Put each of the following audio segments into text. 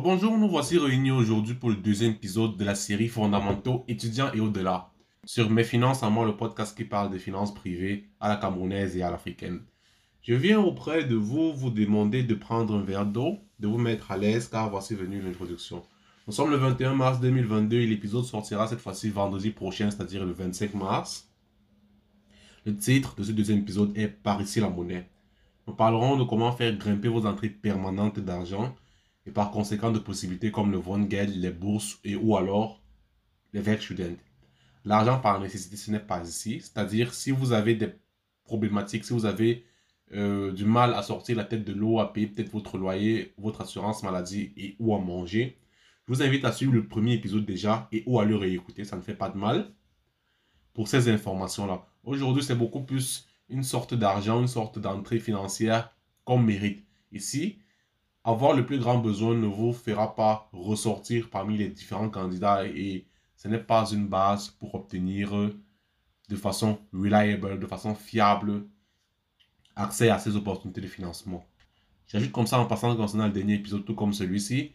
bonjour, nous voici réunis aujourd'hui pour le deuxième épisode de la série Fondamentaux étudiants et au-delà sur Mes finances à moi, le podcast qui parle des finances privées à la camerounaise et à l'africaine. Je viens auprès de vous vous demander de prendre un verre d'eau, de vous mettre à l'aise car voici venu l'introduction. Nous sommes le 21 mars 2022 et l'épisode sortira cette fois-ci vendredi prochain, c'est-à-dire le 25 mars. Le titre de ce deuxième épisode est Par ici la monnaie. Nous parlerons de comment faire grimper vos entrées permanentes d'argent et par conséquent de possibilités comme le Geld, les bourses et ou alors les Werkstudent. L'argent par nécessité, ce n'est pas ici. C'est-à-dire, si vous avez des problématiques, si vous avez euh, du mal à sortir la tête de l'eau, à payer peut-être votre loyer, votre assurance maladie et ou à manger, je vous invite à suivre le premier épisode déjà et ou à le réécouter. Ça ne fait pas de mal pour ces informations-là. Aujourd'hui, c'est beaucoup plus une sorte d'argent, une sorte d'entrée financière qu'on mérite. Ici, avoir le plus grand besoin ne vous fera pas ressortir parmi les différents candidats et ce n'est pas une base pour obtenir de façon reliable, de façon fiable, accès à ces opportunités de financement. J'ajoute comme ça en passant concernant le dernier épisode, tout comme celui-ci,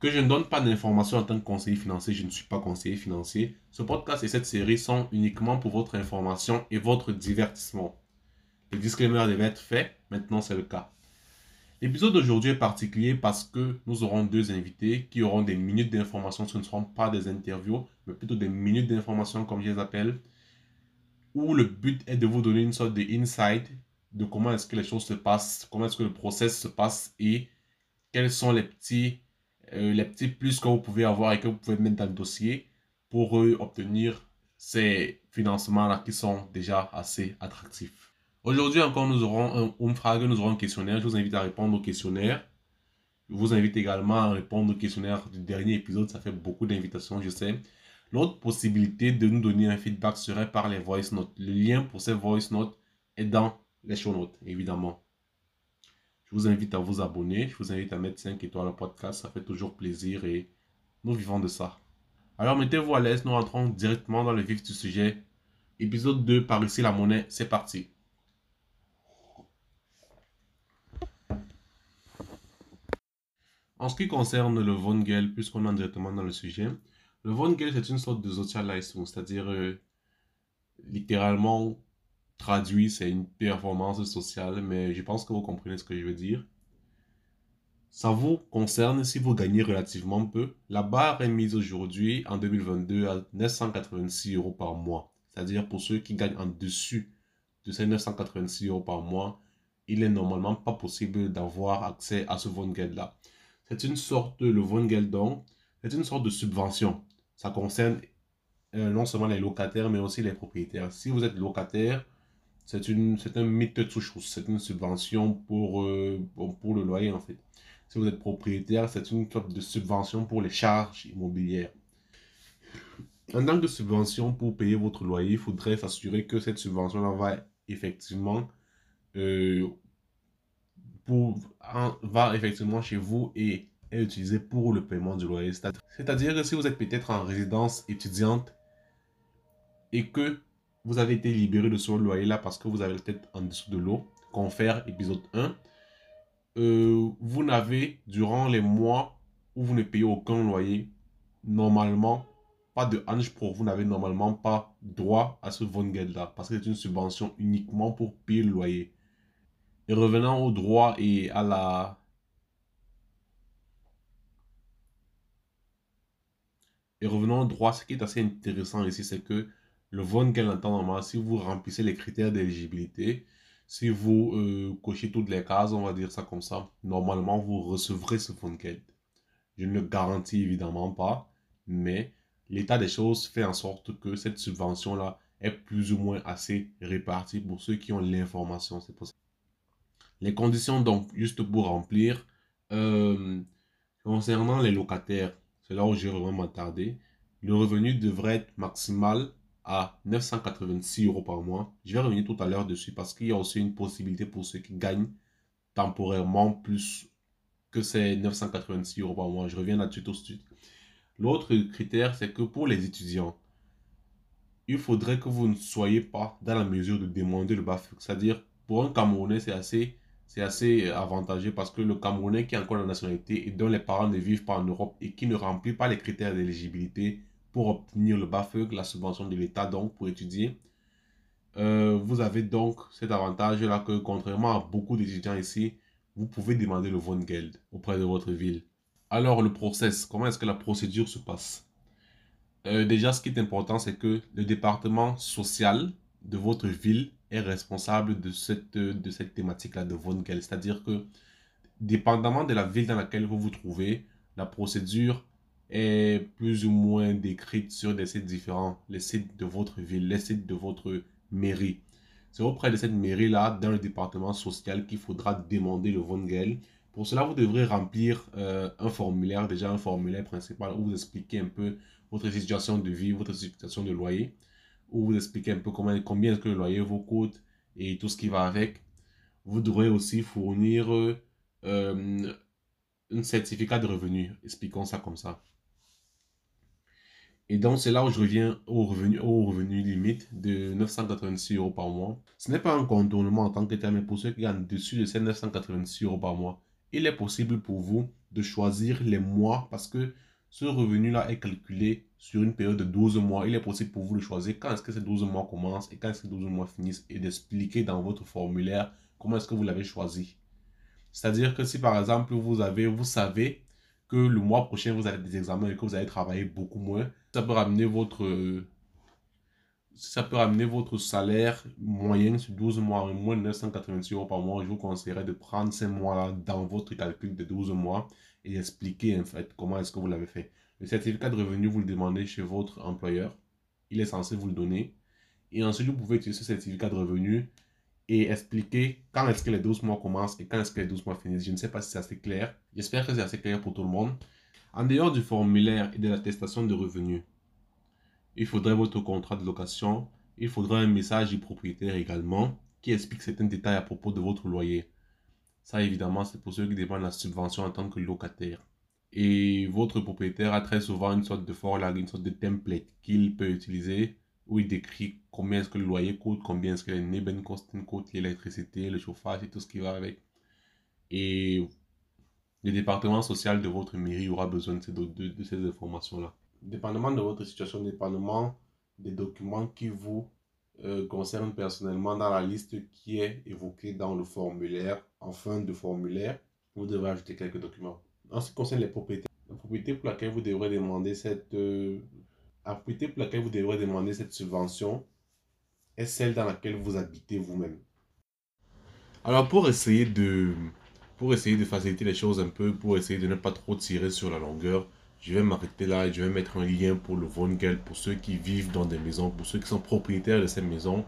que je ne donne pas d'informations en tant que conseiller financier, je ne suis pas conseiller financier. Ce podcast et cette série sont uniquement pour votre information et votre divertissement. Le disclaimer devait être fait, maintenant c'est le cas. L'épisode d'aujourd'hui est particulier parce que nous aurons deux invités qui auront des minutes d'information. Ce ne seront pas des interviews, mais plutôt des minutes d'information comme je les appelle. Où le but est de vous donner une sorte de insight de comment est-ce que les choses se passent, comment est-ce que le process se passe et quels sont les petits, euh, les petits plus que vous pouvez avoir et que vous pouvez mettre dans le dossier pour euh, obtenir ces financements-là qui sont déjà assez attractifs. Aujourd'hui encore, nous aurons un Umfrage, nous aurons un questionnaire. Je vous invite à répondre au questionnaire. Je vous invite également à répondre au questionnaire du dernier épisode. Ça fait beaucoup d'invitations, je sais. L'autre possibilité de nous donner un feedback serait par les voice notes. Le lien pour ces voice notes est dans les show notes, évidemment. Je vous invite à vous abonner. Je vous invite à mettre 5 étoiles au podcast. Ça fait toujours plaisir et nous vivons de ça. Alors mettez-vous à l'aise. Nous rentrons directement dans le vif du sujet. Épisode 2, par ici la monnaie. C'est parti. En ce qui concerne le Vongel, puisqu'on entre directement dans le sujet, le Vongel, c'est une sorte de socializing, c'est-à-dire euh, littéralement traduit, c'est une performance sociale, mais je pense que vous comprenez ce que je veux dire. Ça vous concerne si vous gagnez relativement peu. La barre est mise aujourd'hui, en 2022, à 986 euros par mois. C'est-à-dire pour ceux qui gagnent en dessus de ces 986 euros par mois, il est normalement pas possible d'avoir accès à ce Vongel-là c'est une sorte, le c'est une sorte de subvention. Ça concerne euh, non seulement les locataires, mais aussi les propriétaires. Si vous êtes locataire, c'est un de c'est une subvention pour, euh, pour le loyer en fait. Si vous êtes propriétaire, c'est une sorte de subvention pour les charges immobilières. En tant que subvention pour payer votre loyer, il faudrait s'assurer que cette subvention-là va effectivement euh, va effectivement chez vous et est utilisé pour le paiement du loyer. C'est-à-dire que si vous êtes peut-être en résidence étudiante et que vous avez été libéré de ce loyer là parce que vous avez peut-être en dessous de l'eau, confère épisode 1, euh, vous n'avez durant les mois où vous ne payez aucun loyer, normalement, pas de hange pour vous n'avez normalement pas droit à ce Vongeld là parce que c'est une subvention uniquement pour payer le loyer. Et revenant au droit et à la... Et revenons au droit, ce qui est assez intéressant ici, c'est que le VON entend normalement, si vous remplissez les critères d'éligibilité, si vous euh, cochez toutes les cases, on va dire ça comme ça, normalement vous recevrez ce fonds Je ne le garantis évidemment pas, mais l'état des choses fait en sorte que cette subvention-là est plus ou moins assez répartie pour ceux qui ont l'information. C'est possible. Les conditions, donc, juste pour remplir, euh, concernant les locataires, c'est là où j'ai vraiment m'attarder. Le revenu devrait être maximal à 986 euros par mois. Je vais revenir tout à l'heure dessus parce qu'il y a aussi une possibilité pour ceux qui gagnent temporairement plus que ces 986 euros par mois. Je reviens là-dessus tout de suite. L'autre critère, c'est que pour les étudiants, il faudrait que vous ne soyez pas dans la mesure de demander le BAföG. C'est-à-dire, pour un Camerounais, c'est assez c'est assez avantageux parce que le Camerounais qui a encore la nationalité et dont les parents ne vivent pas en Europe et qui ne remplit pas les critères d'éligibilité pour obtenir le BAföG, la subvention de l'État donc pour étudier, euh, vous avez donc cet avantage-là que contrairement à beaucoup d'étudiants ici, vous pouvez demander le Geld auprès de votre ville. Alors le process, comment est-ce que la procédure se passe? Euh, Déjà, ce qui est important, c'est que le département social de votre ville est responsable de cette, de cette thématique-là de Geld. C'est-à-dire que, dépendamment de la ville dans laquelle vous vous trouvez, la procédure est plus ou moins décrite sur des sites différents, les sites de votre ville, les sites de votre mairie. C'est auprès de cette mairie-là, dans le département social, qu'il faudra demander le Geld. Pour cela, vous devrez remplir euh, un formulaire, déjà un formulaire principal où vous expliquez un peu votre situation de vie, votre situation de loyer, où vous expliquez un peu combien est-ce que le loyer vous coûte et tout ce qui va avec. Vous devrez aussi fournir euh, un certificat de revenu, expliquons ça comme ça. Et donc, c'est là où je reviens au revenu, au revenu limite de 986 euros par mois. Ce n'est pas un contournement en tant que tel, mais pour ceux qui gagnent dessus de ces 986 euros par mois, il est possible pour vous de choisir les mois parce que ce revenu-là est calculé sur une période de 12 mois. Il est possible pour vous de choisir quand est-ce que ces 12 mois commencent et quand est-ce que ces 12 mois finissent et d'expliquer dans votre formulaire comment est-ce que vous l'avez choisi. C'est-à-dire que si par exemple vous avez, vous savez que le mois prochain vous avez des examens et que vous allez travailler beaucoup moins, ça peut ramener votre ça peut ramener votre salaire moyen sur 12 mois, moins de 986 euros par mois. Je vous conseillerais de prendre ces mois-là dans votre calcul de 12 mois et expliquer en fait comment est-ce que vous l'avez fait. Le certificat de revenu, vous le demandez chez votre employeur. Il est censé vous le donner. Et ensuite, vous pouvez utiliser ce certificat de revenu et expliquer quand est-ce que les 12 mois commencent et quand est-ce que les 12 mois finissent. Je ne sais pas si c'est assez clair. J'espère que c'est assez clair pour tout le monde. En dehors du formulaire et de l'attestation de revenus, il faudrait votre contrat de location, il faudra un message du propriétaire également qui explique certains détails à propos de votre loyer. Ça, évidemment, c'est pour ceux qui demandent la subvention en tant que locataire. Et votre propriétaire a très souvent une sorte de formulaire, une sorte de template qu'il peut utiliser où il décrit combien est-ce que le loyer coûte, combien est-ce que les Neben coûte, l'électricité, le chauffage et tout ce qui va avec. Et le département social de votre mairie aura besoin de de ces informations-là dépendamment de votre situation, dépendamment des documents qui vous euh, concernent personnellement dans la liste qui est évoquée dans le formulaire, en fin de formulaire, vous devrez ajouter quelques documents. En ce qui concerne les propriétés, la propriété pour laquelle vous devrez demander cette, euh, la propriété pour laquelle vous devrez demander cette subvention est celle dans laquelle vous habitez vous-même. Alors pour essayer de pour essayer de faciliter les choses un peu, pour essayer de ne pas trop tirer sur la longueur, je vais m'arrêter là et je vais mettre un lien pour le Vongel pour ceux qui vivent dans des maisons, pour ceux qui sont propriétaires de ces maisons,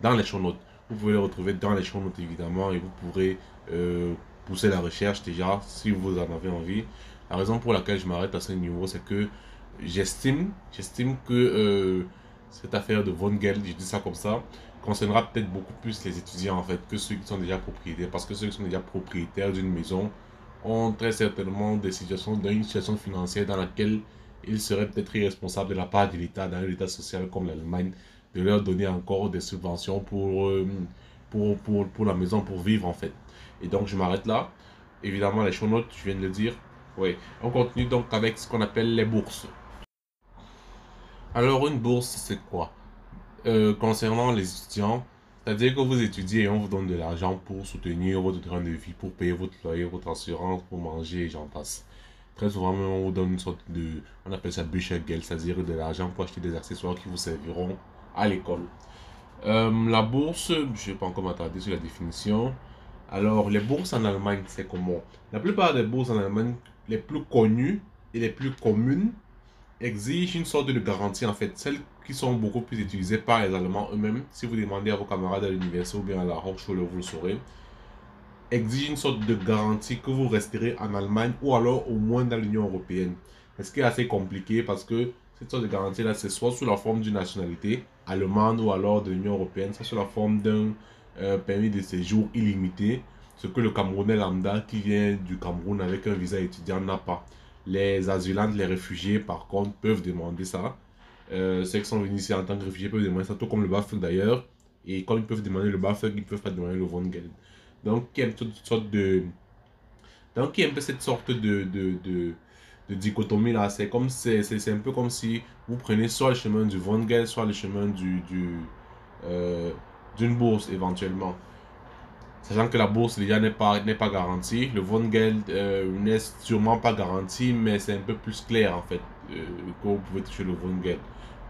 dans les show notes. Vous pouvez les retrouver dans les show notes évidemment et vous pourrez euh, pousser la recherche déjà si vous en avez envie. La raison pour laquelle je m'arrête à ce niveau, c'est que j'estime, j'estime que euh, cette affaire de Vongel, je dis ça comme ça, concernera peut-être beaucoup plus les étudiants en fait que ceux qui sont déjà propriétaires. Parce que ceux qui sont déjà propriétaires d'une maison, ont très certainement des situations, une situation financière dans laquelle il serait peut-être irresponsable de la part de l'État, dans un État social comme l'Allemagne, de leur donner encore des subventions pour, euh, pour, pour, pour, la maison, pour vivre en fait. Et donc je m'arrête là. Évidemment, les show notes, je viens de le dire. Oui. On continue donc avec ce qu'on appelle les bourses. Alors, une bourse, c'est quoi? Euh, Concernant les étudiants, c'est-à-dire que vous étudiez et on vous donne de l'argent pour soutenir votre train de vie, pour payer votre loyer, votre assurance, pour manger et j'en passe. Très souvent, on vous donne une sorte de. On appelle ça budget c'est-à-dire de l'argent pour acheter des accessoires qui vous serviront à l'école. Euh, la bourse, je ne vais pas encore m'attarder sur la définition. Alors, les bourses en Allemagne, c'est comment? La plupart des bourses en Allemagne, les plus connues et les plus communes, exigent une sorte de garantie en fait. Celles qui sont beaucoup plus utilisées par les Allemands eux-mêmes, si vous demandez à vos camarades à l'université ou bien à la Hochschule, vous le saurez, exigent une sorte de garantie que vous resterez en Allemagne ou alors au moins dans l'Union Européenne. Ce qui est assez compliqué parce que cette sorte de garantie-là, c'est soit sous la forme d'une nationalité allemande ou alors de l'Union Européenne, soit sous la forme d'un euh, permis de séjour illimité, ce que le Camerounais lambda qui vient du Cameroun avec un visa étudiant n'a pas. Les asylantes, les réfugiés, par contre, peuvent demander ça. Euh, ceux qui sont venus ici en tant que réfugiés peuvent demander ça, tout comme le BAföG d'ailleurs. Et comme ils peuvent demander le BAföG, ils ne peuvent pas demander le Geld. Donc, il y a une sorte de. Donc, il y a un peu cette sorte de, de, de, de dichotomie là. C'est comme c'est, c'est, un peu comme si vous prenez soit le chemin du Vongel, soit le chemin du, du, euh, d'une bourse éventuellement. Sachant que la bourse déjà n'est pas, n'est pas garantie. Le Vongel euh, n'est sûrement pas garanti, mais c'est un peu plus clair en fait euh, que vous pouvez toucher le Vongel.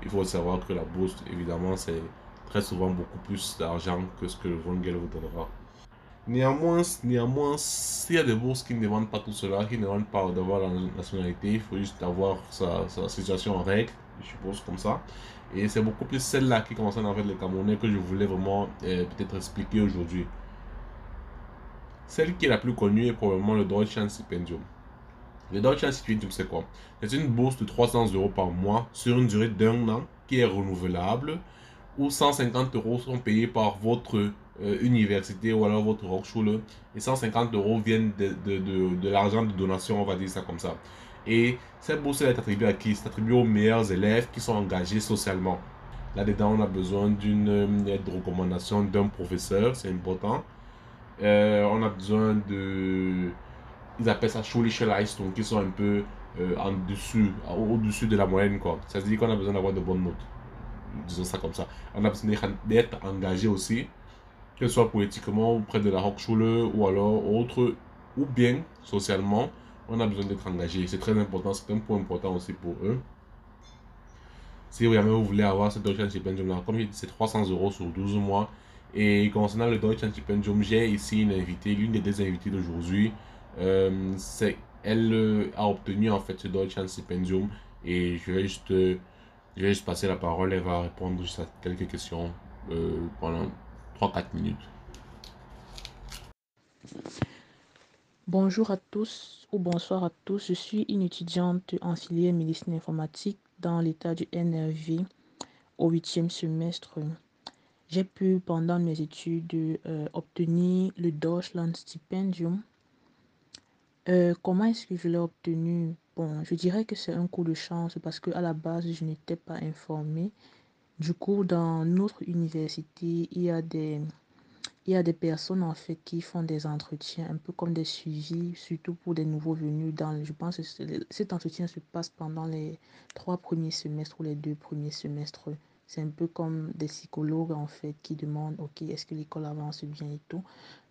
Il faut savoir que la bourse, évidemment, c'est très souvent beaucoup plus d'argent que ce que le Vongel vous donnera. Néanmoins, néanmoins, s'il y a des bourses qui ne demandent pas tout cela, qui ne demandent pas d'avoir la nationalité, il faut juste avoir sa, sa situation en règle, je suppose comme ça. Et c'est beaucoup plus celle-là qui concerne en fait les Camerounais que je voulais vraiment euh, peut-être expliquer aujourd'hui. Celle qui est la plus connue est probablement le Deutschland Stipendium. Le Deutschland Stipendium, c'est quoi? C'est une bourse de 300 euros par mois sur une durée d'un an qui est renouvelable, où 150 euros sont payés par votre euh, université ou alors votre Hochschule et 150 euros viennent de, de, de, de l'argent de donation, on va dire ça comme ça. Et cette bourse est attribuée à qui? C'est attribuée aux meilleurs élèves qui sont engagés socialement. Là-dedans, on a besoin d'une euh, recommandation d'un professeur, c'est important. Euh, on a besoin de. Ils appellent ça schulische Leistung, qui sont un peu en dessus, au-dessus de la moyenne, quoi. Ça veut dire qu'on a besoin d'avoir de bonnes notes. Disons ça comme ça. On a besoin d'être engagé aussi que ce soit politiquement auprès de la Hochschule ou alors autre, ou bien socialement, on a besoin d'être engagé. C'est très important, c'est un point important aussi pour eux. Si jamais vous voulez avoir ce Deutschland Stipendium, comme j'ai dit, c'est 300 euros sur 12 mois. Et concernant le Deutschland Stipendium, j'ai ici une invitée, l'une des deux invitées d'aujourd'hui. Euh, elle euh, a obtenu en fait ce Deutschland Stipendium et je vais juste, je vais juste passer la parole. Elle va répondre à quelques questions euh, pendant 3-4 minutes. Bonjour à tous ou bonsoir à tous. Je suis une étudiante en filière médecine informatique dans l'état du NRV au huitième semestre. J'ai pu pendant mes études euh, obtenir le Deutschland Stipendium. Euh, comment est-ce que je l'ai obtenu? Bon, je dirais que c'est un coup de chance parce que à la base je n'étais pas informée du coup, dans notre université, il y a des, il y a des personnes en fait qui font des entretiens, un peu comme des suivis, surtout pour des nouveaux venus. Dans, je pense que cet entretien se passe pendant les trois premiers semestres ou les deux premiers semestres. C'est un peu comme des psychologues en fait qui demandent, ok, est-ce que l'école avance bien et tout.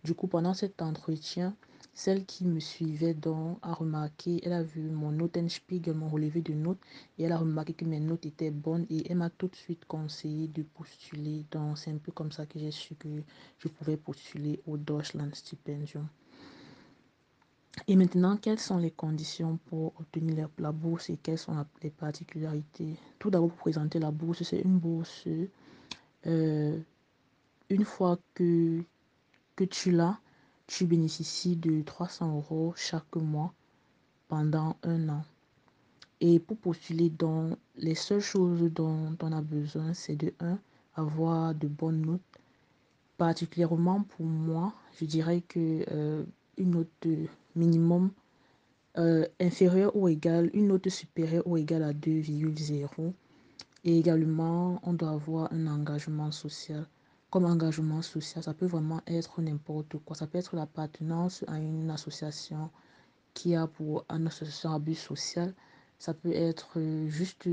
Du coup, pendant cet entretien, celle qui me suivait donc a remarqué, elle a vu mon Notenspiegel, mon relevé de notes, et elle a remarqué que mes notes étaient bonnes et elle m'a tout de suite conseillé de postuler. Donc c'est un peu comme ça que j'ai su que je pouvais postuler au Deutschland Stipendium. Et maintenant, quelles sont les conditions pour obtenir la, bourse et quelles sont les particularités? Tout d'abord, pour présenter la bourse, c'est une bourse. Euh, une fois que, que tu l'as, tu bénéficies de 300 euros chaque mois pendant un an. Et pour postuler, dans les seules choses dont on a besoin, c'est de 1. avoir de bonnes notes. Particulièrement pour moi, je dirais que euh, une note minimum euh, inférieure ou égale, une note supérieure ou égale à 2,0. Et également, on doit avoir un engagement social comme engagement social, ça peut vraiment être n'importe quoi. Ça peut être l'appartenance à une association qui a pour une association à but social. Ça peut être juste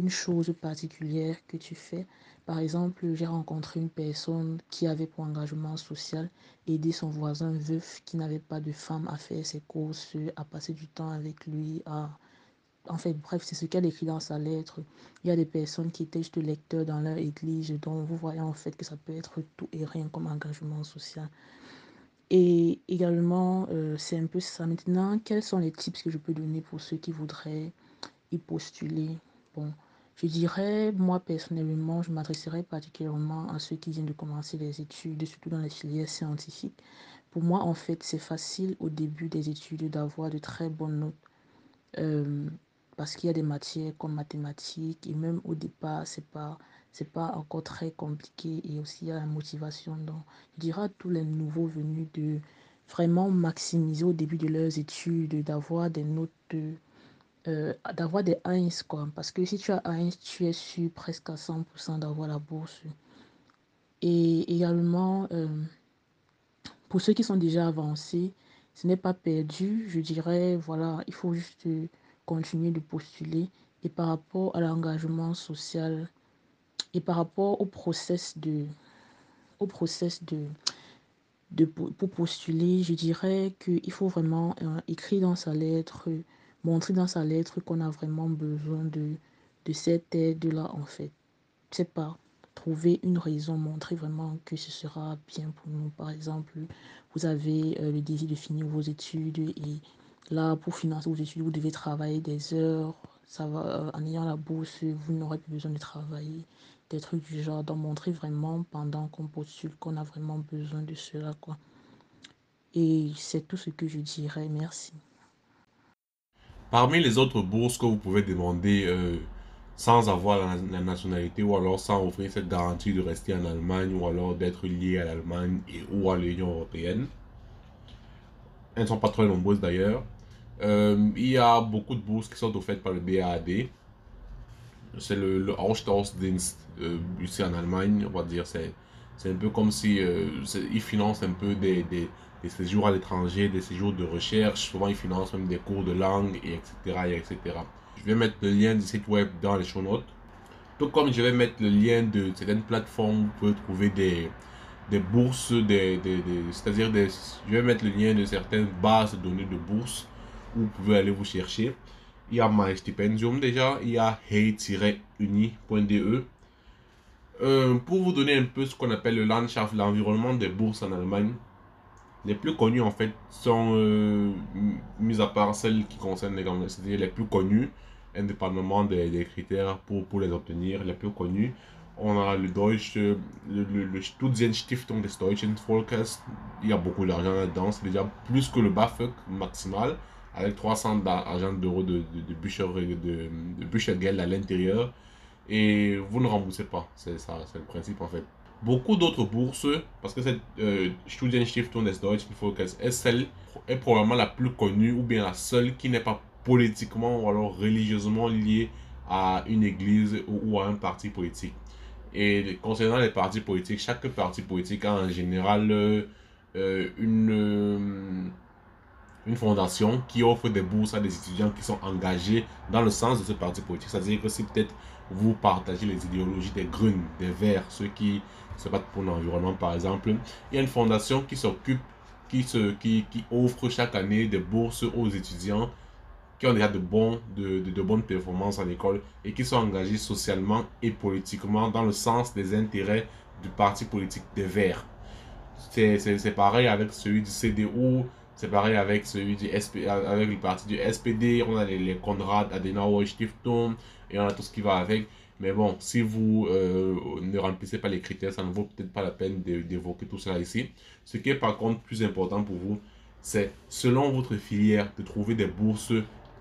une chose particulière que tu fais. Par exemple, j'ai rencontré une personne qui avait pour engagement social aider son voisin veuf qui n'avait pas de femme à faire ses courses, à passer du temps avec lui, à en fait, bref, c'est ce qu'elle écrit dans sa lettre. Il y a des personnes qui étaient juste lecteurs dans leur église, donc vous voyez en fait que ça peut être tout et rien comme engagement social. Et également, euh, c'est un peu ça. Maintenant, quels sont les tips que je peux donner pour ceux qui voudraient y postuler? Bon, je dirais, moi personnellement, je m'adresserais particulièrement à ceux qui viennent de commencer les études, surtout dans les filières scientifiques. Pour moi, en fait, c'est facile au début des études d'avoir de très bonnes notes. Euh, parce qu'il y a des matières comme mathématiques et même au départ, c'est pas pas encore très compliqué et aussi il y a la motivation. Donc, je dirais à tous les nouveaux venus de vraiment maximiser au début de leurs études, d'avoir des notes, euh, d'avoir des 1 quoi. Parce que si tu as 1, tu es sûr presque à 100% d'avoir la bourse. Et également, euh, pour ceux qui sont déjà avancés, ce n'est pas perdu. Je dirais, voilà, il faut juste continuer de postuler. Et par rapport à l'engagement social et par rapport au process de, au process de, de pour postuler, je dirais qu'il faut vraiment euh, écrire dans sa lettre, montrer dans sa lettre qu'on a vraiment besoin de, de cette aide-là, en fait. C'est pas trouver une raison, montrer vraiment que ce sera bien pour nous. Par exemple, vous avez euh, le désir de finir vos études et là, pour financer vos études, vous devez travailler des heures. Ça va, euh, en ayant la bourse, vous n'aurez plus besoin de travailler, des trucs du genre. Donc, montrer vraiment pendant qu'on postule qu'on a vraiment besoin de cela, quoi. Et c'est tout ce que je dirais. Merci. Parmi les autres bourses que vous pouvez demander euh, sans avoir la, nationalité ou alors sans offrir cette garantie de rester en Allemagne ou alors d'être lié à l'Allemagne et ou à l'Union européenne, elles ne sont pas très nombreuses d'ailleurs. Euh, il y a beaucoup de bourses qui sont offertes par le BAD. C'est le, le euh, ici en Allemagne, on va dire. C'est un peu comme si ils financent un peu des séjours à l'étranger, des séjours de recherche. Souvent, ils financent même des cours de langue, et etc., et. Je vais mettre le lien du site web dans les show notes. Tout comme je vais mettre le lien de certaines plateformes où vous pouvez trouver des, des bourses, des, des, c'est-à-dire des, je vais mettre le lien de certaines bases de données de bourses où vous pouvez aller vous chercher. Il y a MyStipendium déjà, il y a hey-uni.de. Euh, pour vous donner un peu ce qu'on appelle le Landschaft, l'environnement des bourses en Allemagne, les plus connus en fait sont, euh, mis à part celles qui concernent les grandes, c'est-à-dire les plus connus, indépendamment des, critères pour, pour les obtenir, les plus connus. On a le Deutsche, le, le, le Studienstiftung des Deutschen Volkes, il y a beaucoup d'argent là-dedans, c'est déjà plus que le BAföG maximal, avec 300 agents d'euros de, de, de, de, de à l'intérieur, et vous ne remboursez pas, c'est ça, c'est le principe en fait beaucoup d'autres bourses, parce que cette euh, Studienstiftung des Deutschen Volkes est celle, est probablement la plus connue ou bien la seule qui n'est pas politiquement ou alors religieusement liée à une église ou, à un parti politique. Et concernant les partis politiques, chaque parti politique a en général euh, une, une fondation qui offre des bourses à des étudiants qui sont engagés dans le sens de ce parti politique. C'est-à-dire que si peut-être vous partagez les idéologies des Grunes, des Verts, ceux qui se battent pour l'environnement par exemple, il y a une fondation qui s'occupe, qui, qui, qui offre chaque année des bourses aux étudiants qui ont déjà de, bons, de, de, de bonnes performances à l'école et qui sont engagés socialement et politiquement dans le sens des intérêts du parti politique des Verts. C'est pareil avec celui du CDU, c'est pareil avec celui du SP, avec le parti du SPD, on a les, les Konrad Adenauer Stiftung et on a tout ce qui va avec. Mais bon, si vous euh, ne remplissez pas les critères, ça ne vaut peut-être pas la peine d'évoquer tout cela ici. Ce qui est par contre plus important pour vous, c'est selon votre filière de trouver des bourses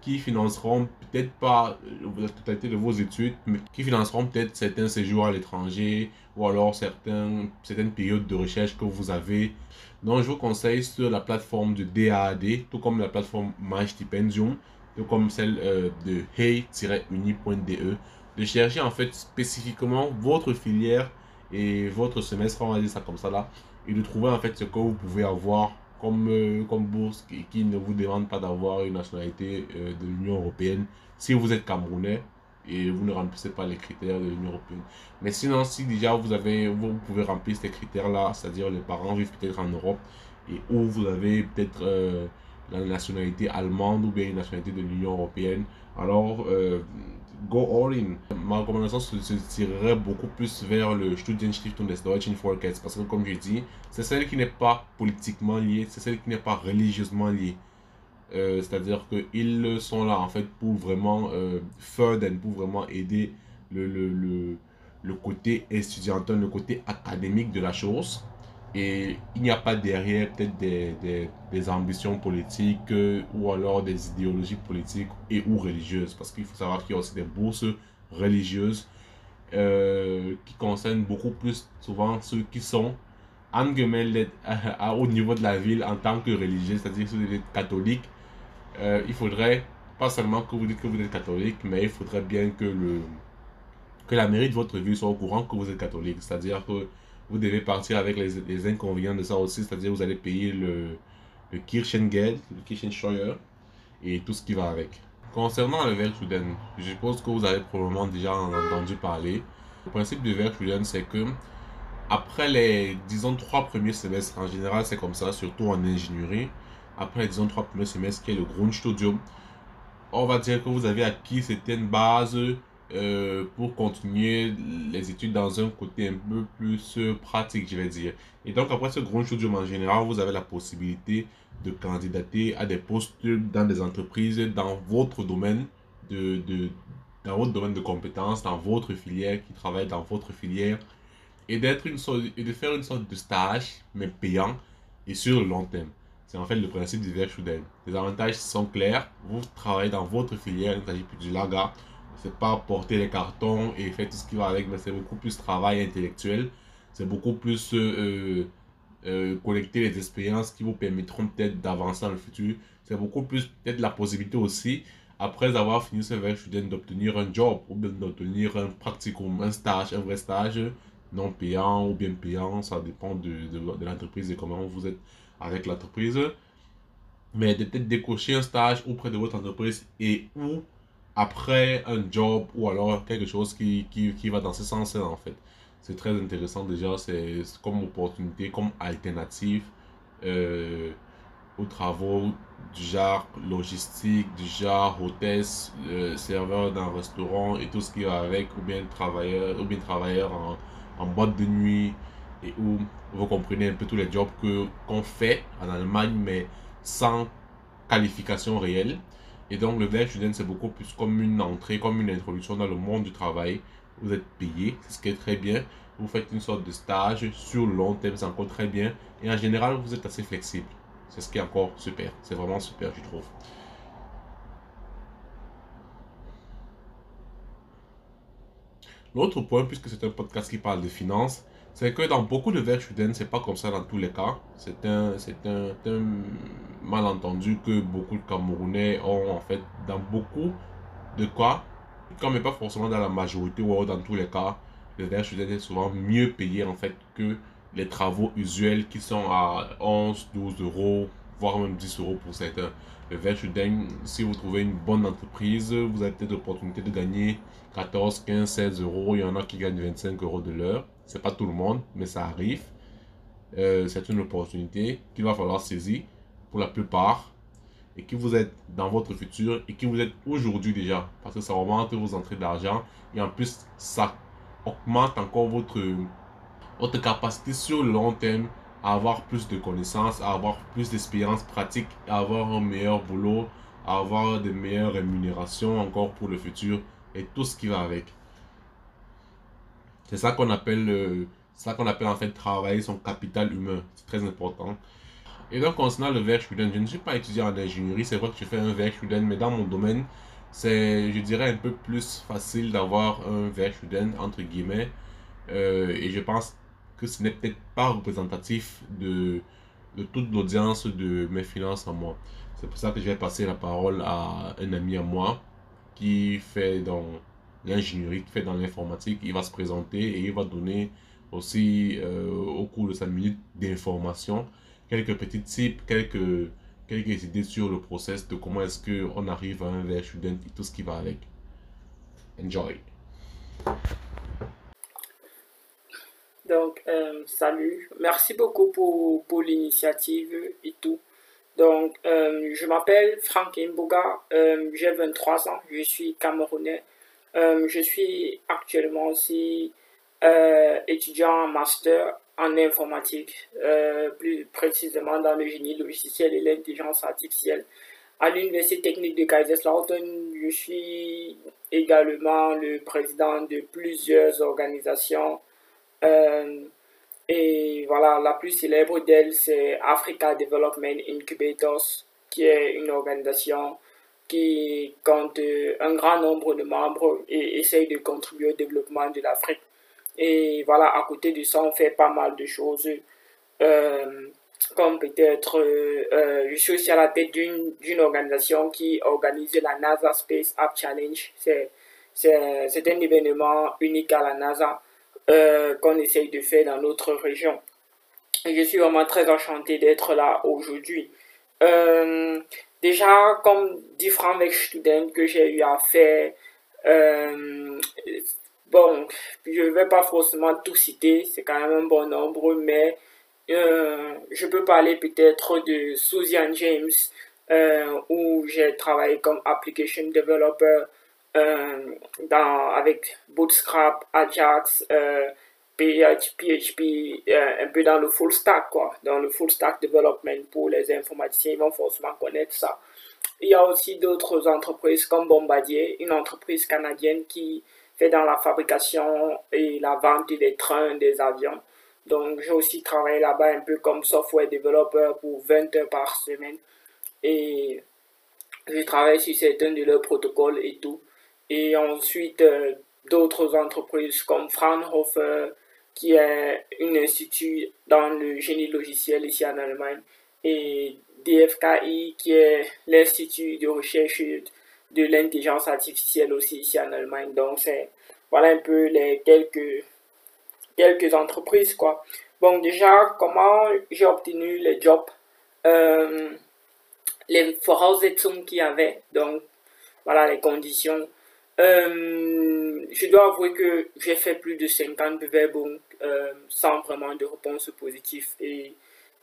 qui financeront peut-être pas euh, la totalité de vos études, mais qui financeront peut-être certains séjours à l'étranger ou alors certains, certaines périodes de recherche que vous avez donc, je vous conseille sur la plateforme de DAAD, tout comme la plateforme MyStipendium, tout comme celle euh, de hey-uni.de, de chercher en fait spécifiquement votre filière et votre semestre, on va dire ça comme ça là, et de trouver en fait ce que vous pouvez avoir comme, euh, comme bourse qui, ne vous demande pas d'avoir une nationalité euh, de l'Union Européenne. Si vous êtes Camerounais, et vous ne remplissez pas les critères de l'Union Européenne. Mais sinon, si déjà vous, avez, vous pouvez remplir ces critères-là, c'est-à-dire les parents vivent peut-être en Europe, et où vous avez peut-être euh, la nationalité allemande ou bien une nationalité de l'Union Européenne, alors go all in. Ma recommandation se, tirerait beaucoup plus vers le Studienstiftung des Deutschen Volkes, parce que comme je dis, c'est celle qui n'est pas politiquement liée, c'est celle qui n'est pas religieusement liée. Euh, c'est-à-dire qu'ils sont là en fait pour vraiment euh, pour vraiment aider le, le, le, le côté étudiantin, le côté académique de la chose. Et il n'y a pas derrière peut-être des, des, des, ambitions politiques euh, ou alors des idéologies politiques et ou religieuses. Parce qu'il faut savoir qu'il y a aussi des bourses religieuses euh, qui concernent beaucoup plus souvent ceux qui sont au niveau de la ville en tant que religieux, c'est-à-dire ceux qui sont catholiques euh, il faudrait pas seulement que vous dites que vous êtes catholique, mais il faudrait bien que, le, que la mairie de votre ville soit au courant que vous êtes catholique. C'est-à-dire que vous devez partir avec les, inconvénients de ça aussi, c'est-à-dire vous allez payer le, le Kirchengeld, le Kirchensteuer et tout ce qui va avec. Concernant le Werkstudent, je suppose que vous avez probablement déjà entendu parler. Le principe du Werkstudent, c'est que après les, disons, trois premiers semestres, en général c'est comme ça, surtout en ingénierie, après les, disons, trois premiers semestres qui est le Grundstudium, on va dire que vous avez acquis certaines bases euh, pour continuer les études dans un côté un peu plus pratique, je vais dire. Et donc, après ce grand studium en général, vous avez la possibilité de candidater à des postes dans des entreprises dans votre domaine de, de dans votre domaine de compétences, dans votre filière, qui travaille dans votre filière, et d'être une sorte, et de faire une sorte de stage, mais payant et sur le long terme. C'est en fait le principe du Werkstudent. Les avantages sont clairs. Vous travaillez dans votre filière, il ne s'agit plus du laga. C'est pas porter les cartons et faire tout ce qui va avec, mais c'est beaucoup plus travail intellectuel. C'est beaucoup plus euh, euh, collecter les expériences qui vous permettront peut-être d'avancer dans le futur. C'est beaucoup plus peut-être la possibilité aussi, après avoir fini ce Werkstudent, d'obtenir un job ou bien d'obtenir un practicum, un stage, un vrai stage non payant ou bien payant. Ça dépend de, de, de l'entreprise et comment vous êtes avec l'entreprise. Mais de peut-être décocher un stage auprès de votre entreprise et ou après un job ou alors quelque chose qui, qui, qui va dans ce sens-là en fait. C'est très intéressant déjà, c'est comme opportunité, comme alternative euh, aux travaux du genre logistique, du genre hôtesse, euh, serveur d'un restaurant et tout ce qui va avec, ou bien travailleur, ou bien travailleur en, en boîte de nuit, et où vous comprenez un peu tous les jobs qu'on fait en Allemagne, mais sans qualification réelle. Et donc, le Werkstudent, c'est beaucoup plus comme une entrée, comme une introduction dans le monde du travail. Vous êtes payé, c'est ce qui est très bien. Vous faites une sorte de stage sur le long terme, c'est encore très bien. Et en général, vous êtes assez flexible. C'est ce qui est encore super. C'est vraiment super, je trouve. L'autre point, puisque c'est un podcast qui parle de finances, c'est que dans beaucoup de ce c'est pas comme ça dans tous les cas. C'est un, c'est un, un, malentendu que beaucoup de Camerounais ont en fait dans beaucoup de cas, comme mais pas forcément dans la majorité ou dans tous les cas, le student est souvent mieux payé en fait que les travaux usuels qui sont à 11, 12 euros, voire même 10 euros pour certains. Le student, si vous trouvez une bonne entreprise, vous avez peut-être l'opportunité de gagner 14, 15, 16 euros. Il y en a qui gagnent 25 euros de l'heure. C'est pas tout le monde, mais ça arrive. Euh, c'est une opportunité qu'il va falloir saisir pour la plupart et que vous êtes dans votre futur et que vous êtes aujourd'hui déjà parce que ça augmente vos entrées d'argent et en plus ça augmente encore votre, votre capacité sur le long terme à avoir plus de connaissances, à avoir plus d'expérience pratique, à avoir un meilleur boulot, à avoir de meilleures rémunérations encore pour le futur et tout ce qui va avec. C'est ça qu'on appelle, euh, ça qu'on appelle en fait travailler son capital humain. C'est très important. Et donc, concernant le Werkstudent, je ne suis pas étudiant en ingénierie. C'est vrai que je fais un Werkstudent, mais dans mon domaine, c'est, je dirais, un peu plus facile d'avoir un Werkstudent, entre guillemets. Euh, et je pense que ce n'est peut-être pas représentatif de, de toute l'audience de mes finances en moi. C'est pour ça que je vais passer la parole à un ami à moi qui fait dans l'ingénierie, qui fait dans l'informatique, il va se présenter et il va donner aussi euh, au cours de sa minute d'information quelques petits tips, quelques, quelques idées sur le process de comment est-ce qu'on arrive à un verre student et tout ce qui va avec. Enjoy! Donc, euh, salut. Merci beaucoup pour, pour l'initiative et tout. Donc, euh, je m'appelle Franck Imboga, euh, j'ai 23 ans, je suis camerounais. Euh, je suis actuellement aussi étudiant en master en informatique, plus précisément dans le génie logiciel et l'intelligence artificielle. À l'Université technique de Kaiserslautern, je suis également le président de plusieurs organisations et voilà, la plus célèbre d'elles, c'est Africa Development Incubators, qui est une organisation qui compte un grand nombre de membres et essaye de contribuer au développement de l'Afrique. Et voilà, à côté de ça, on fait pas mal de choses. Euh, comme peut-être, euh, je suis aussi à la tête d'une organisation qui organise la NASA Space App Challenge. C'est un événement unique à la NASA euh, qu'on essaye de faire dans notre région. Et je suis vraiment très enchanté d'être là aujourd'hui. Euh, déjà, comme différents students que j'ai eu à faire, euh, bon, je ne vais pas forcément tout citer, c'est quand même un bon nombre, mais euh, je peux parler peut-être de Susan James, euh, où j'ai travaillé comme application developer dans, avec Bootstrap, Ajax, PHP, PHP, un peu dans le full stack, dans le full stack development pour les informaticiens, ils vont forcément connaître ça. Il y a aussi d'autres entreprises comme Bombardier, une entreprise canadienne qui fait dans la fabrication et la vente des trains, des avions. Donc, j'ai aussi travaillé là-bas un peu comme software developer pour 20 heures par semaine. Et j'ai travaillé sur certains de leurs protocoles et tout. Et ensuite, euh, d'autres entreprises comme Fraunhofer, qui est un institut dans le génie logiciel ici en Allemagne, et DFKI, qui est l'Institut de recherche de l'intelligence artificielle aussi ici en Allemagne. Donc, c'est voilà un peu les quelques, quelques entreprises, quoi. Bon, déjà, comment j'ai obtenu les jobs? Euh, Les Voraussetzungen qu'il y avait, donc, voilà les conditions. Euh, je dois avouer que j'ai fait plus de 50 bewerbungen euh, sans vraiment de réponse positive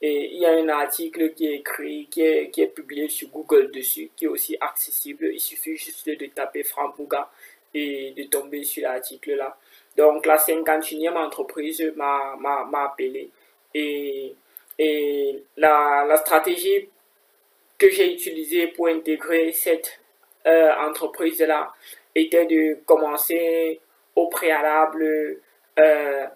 et il y a un article qui est écrit, qui est, qui est publié sur Google dessus, qui est aussi accessible. Il suffit juste de taper Franck Bouga et de tomber sur l'article là. Donc la 51e entreprise m'a appelé. Et, et la, la stratégie que j'ai utilisée pour intégrer cette euh, entreprise là était de commencer au préalable euh,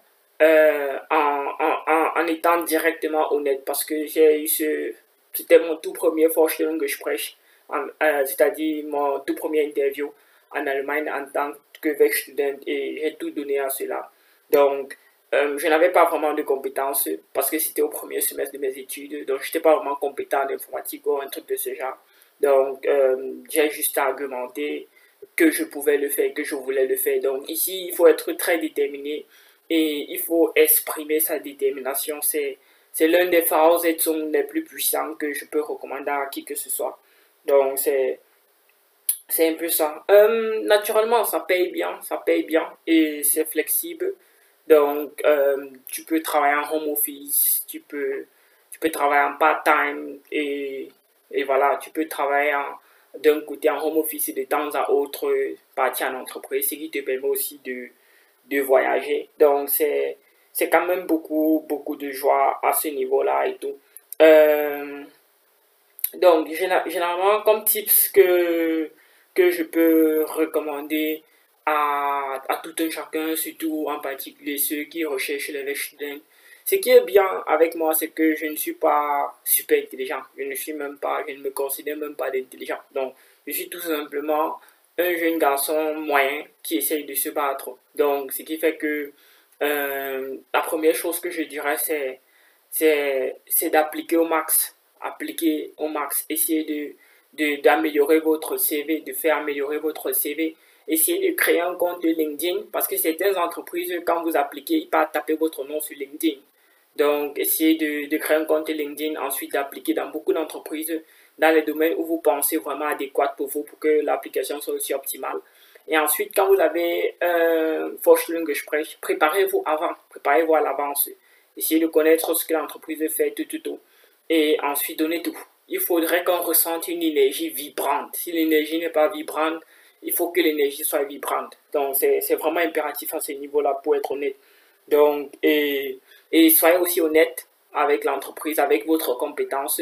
euh, en, étant directement honnête parce que j'ai eu ce. C'était mon tout premier Vorstellung que je prêche, euh, c'est-à-dire mon tout premier interview en Allemagne en tant que Werkstudent et j'ai tout donné à cela. Donc, euh, je n'avais pas vraiment de compétences parce que c'était au premier semestre de mes études, donc je n'étais pas vraiment compétent en informatique ou un truc de ce genre. Donc, j'ai juste argumenté que je pouvais le faire, que je voulais le faire. Donc, ici, il faut être très déterminé et il faut exprimer sa détermination. C'est, l'un des phares et les plus puissants que je peux recommander à qui que ce soit. Donc, c'est, c'est un peu ça. Euh, naturellement, ça paye bien, ça paye bien et c'est flexible. Donc, euh, tu peux travailler en home office, tu peux, tu peux travailler en part-time et, et voilà, tu peux travailler d'un côté en home office et de temps à autre partir en entreprise, ce qui te permet aussi de, de voyager. Donc, c'est, c'est quand même beaucoup, beaucoup de joie à ce niveau-là et tout. Euh, donc, généralement, comme tips que, que je peux recommander à, tout un chacun, surtout en particulier ceux qui recherchent les students, ce qui est bien avec moi, c'est que je ne suis pas super intelligent. Je ne suis même pas, je ne me considère même pas d'intelligent. Donc, je suis tout simplement un jeune garçon moyen qui essaye de se battre. Donc, ce qui fait que euh, la première chose que je dirais, c'est, c'est, d'appliquer au max. Appliquer au max. Essayer de, d'améliorer votre CV, de faire améliorer votre CV. Essayez de créer un compte LinkedIn parce que certaines entreprises, quand vous appliquez, ils taper votre nom sur LinkedIn. Donc, essayez de, de créer un compte LinkedIn, ensuite d'appliquer dans beaucoup d'entreprises dans les domaines où vous pensez vraiment adéquat pour vous pour que l'application soit aussi optimale. Et ensuite, quand vous avez un prêche, préparez-vous avant, préparez-vous à l'avance. Essayez de connaître ce que l'entreprise fait, tout, tout, tout. Et ensuite, donnez tout. Il faudrait qu'on ressente une énergie vibrante. Si l'énergie n'est pas vibrante, il faut que l'énergie soit vibrante. Donc, c'est vraiment impératif à ce niveau-là pour être honnête. Donc, et soyez aussi honnête avec l'entreprise, avec votre compétence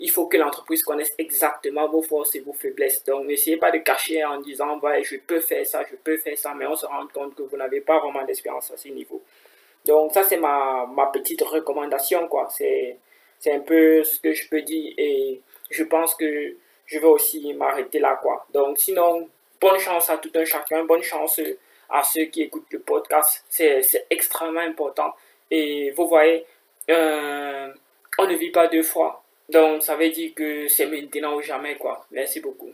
il faut que l'entreprise connaisse exactement vos forces et vos faiblesses. Donc, n'essayez pas de cacher en disant, ouais, je peux faire ça, je peux faire ça, mais on se rend compte que vous n'avez pas vraiment d'expérience à ce niveau. Donc, ça, c'est ma, ma petite recommandation, quoi. C'est, un peu ce que je peux dire et je pense que je vais aussi m'arrêter là, quoi. Donc, sinon, bonne chance à tout un chacun, bonne chance à ceux qui écoutent le podcast. C'est, c'est extrêmement important. Et vous voyez, euh, on ne vit pas deux fois. Donc, ça veut dire que c'est maintenant ou jamais, quoi. Merci beaucoup.